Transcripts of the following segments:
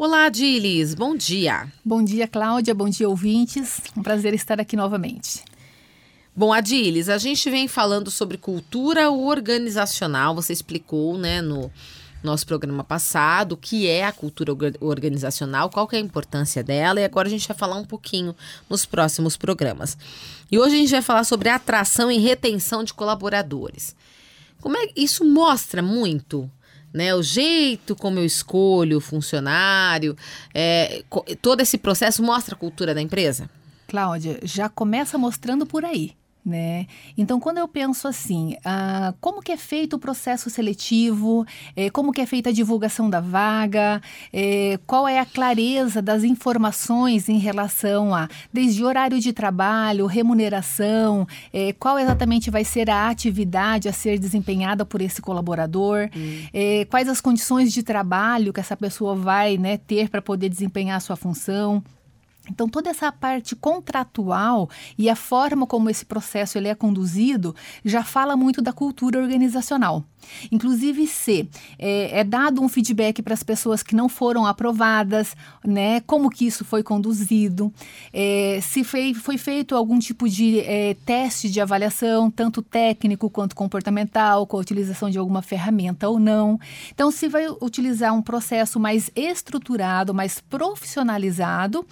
Olá, Dilis, bom dia. Bom dia, Cláudia, bom dia, ouvintes. Um prazer estar aqui novamente. Bom, Adilis, a gente vem falando sobre cultura organizacional. Você explicou, né, no nosso programa passado o que é a cultura organizacional, qual que é a importância dela, e agora a gente vai falar um pouquinho nos próximos programas. E hoje a gente vai falar sobre atração e retenção de colaboradores. Como é isso mostra muito né? O jeito como eu escolho o funcionário, é, todo esse processo mostra a cultura da empresa? Cláudia, já começa mostrando por aí. Né? Então, quando eu penso assim, ah, como que é feito o processo seletivo, eh, como que é feita a divulgação da vaga, eh, qual é a clareza das informações em relação a desde horário de trabalho, remuneração, eh, qual exatamente vai ser a atividade a ser desempenhada por esse colaborador, hum. quais as condições de trabalho que essa pessoa vai né, ter para poder desempenhar a sua função. Então, toda essa parte contratual e a forma como esse processo ele é conduzido já fala muito da cultura organizacional. Inclusive, se é, é dado um feedback para as pessoas que não foram aprovadas, né, como que isso foi conduzido, é, se foi, foi feito algum tipo de é, teste de avaliação, tanto técnico quanto comportamental, com a utilização de alguma ferramenta ou não. Então, se vai utilizar um processo mais estruturado, mais profissionalizado,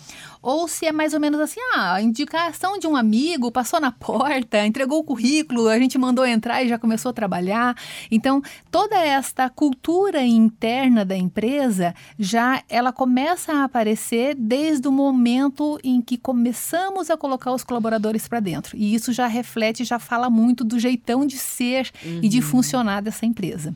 ou se é mais ou menos assim, ah, indicação de um amigo, passou na porta, entregou o currículo, a gente mandou entrar e já começou a trabalhar. Então, toda esta cultura interna da empresa já ela começa a aparecer desde o momento em que começamos a colocar os colaboradores para dentro. E isso já reflete, já fala muito do jeitão de ser uhum. e de uhum. funcionar dessa empresa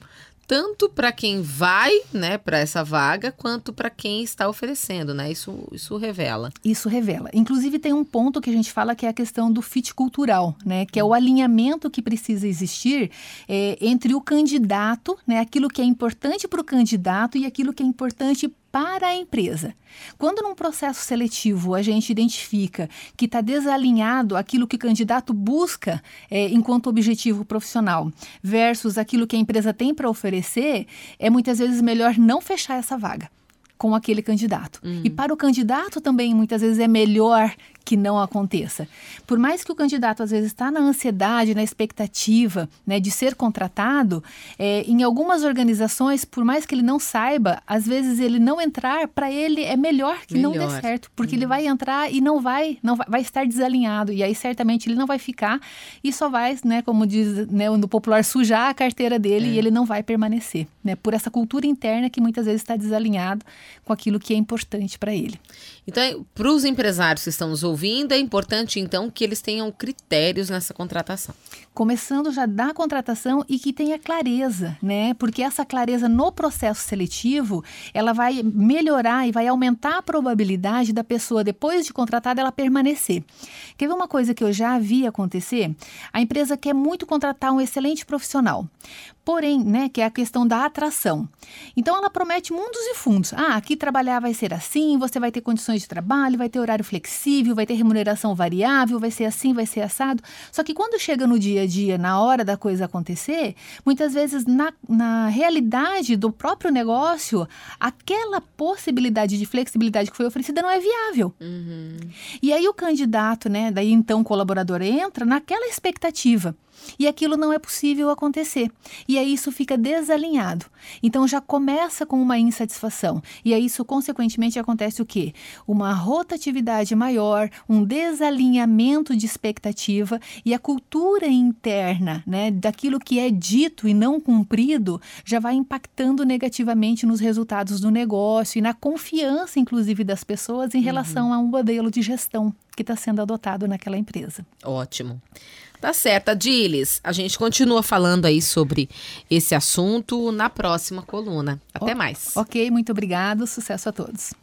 tanto para quem vai, né, para essa vaga, quanto para quem está oferecendo, né? Isso, isso revela. Isso revela. Inclusive tem um ponto que a gente fala que é a questão do fit cultural, né? Que é o alinhamento que precisa existir é, entre o candidato, né? Aquilo que é importante para o candidato e aquilo que é importante para a empresa. Quando num processo seletivo a gente identifica que está desalinhado aquilo que o candidato busca é, enquanto objetivo profissional versus aquilo que a empresa tem para oferecer, é muitas vezes melhor não fechar essa vaga com aquele candidato. Uhum. E para o candidato também muitas vezes é melhor que não aconteça. Por mais que o candidato às vezes está na ansiedade, na expectativa né, de ser contratado, é, em algumas organizações, por mais que ele não saiba, às vezes ele não entrar, para ele é melhor que melhor. não dê certo, porque uhum. ele vai entrar e não vai, não vai, vai, estar desalinhado, e aí certamente ele não vai ficar e só vai, né, como diz né, no popular, sujar a carteira dele é. e ele não vai permanecer, né, por essa cultura interna que muitas vezes está desalinhado com aquilo que é importante para ele. Então, para os empresários que estão nos ouvindo, é importante então que eles tenham critérios nessa contratação. Começando já da contratação e que tenha clareza, né? Porque essa clareza no processo seletivo, ela vai melhorar e vai aumentar a probabilidade da pessoa depois de contratada ela permanecer. Quer ver uma coisa que eu já vi acontecer? A empresa quer muito contratar um excelente profissional. Porém, né, que é a questão da atração. Então ela promete mundos e fundos. Ah, aqui trabalhar vai ser assim, você vai ter condições de trabalho, vai ter horário flexível, vai ter remuneração variável, vai ser assim, vai ser assado. Só que quando chega no dia a dia, na hora da coisa acontecer, muitas vezes na, na realidade do próprio negócio, aquela possibilidade de flexibilidade que foi oferecida não é viável. Uhum. E aí o candidato, né, daí então o colaborador entra naquela expectativa e aquilo não é possível acontecer. E aí isso fica desalinhado. Então já começa com uma insatisfação. E aí isso, consequentemente, acontece o quê? Uma rotatividade maior, um desalinhamento de expectativa e a cultura interna, né, daquilo que é dito e não cumprido, já vai impactando negativamente nos resultados do negócio e na confiança, inclusive, das pessoas em relação uhum. a um modelo de gestão que está sendo adotado naquela empresa. Ótimo. Tá certo, Adilis. A gente continua falando aí sobre esse assunto na próxima coluna. Até mais. Ok, muito obrigado. Sucesso a todos.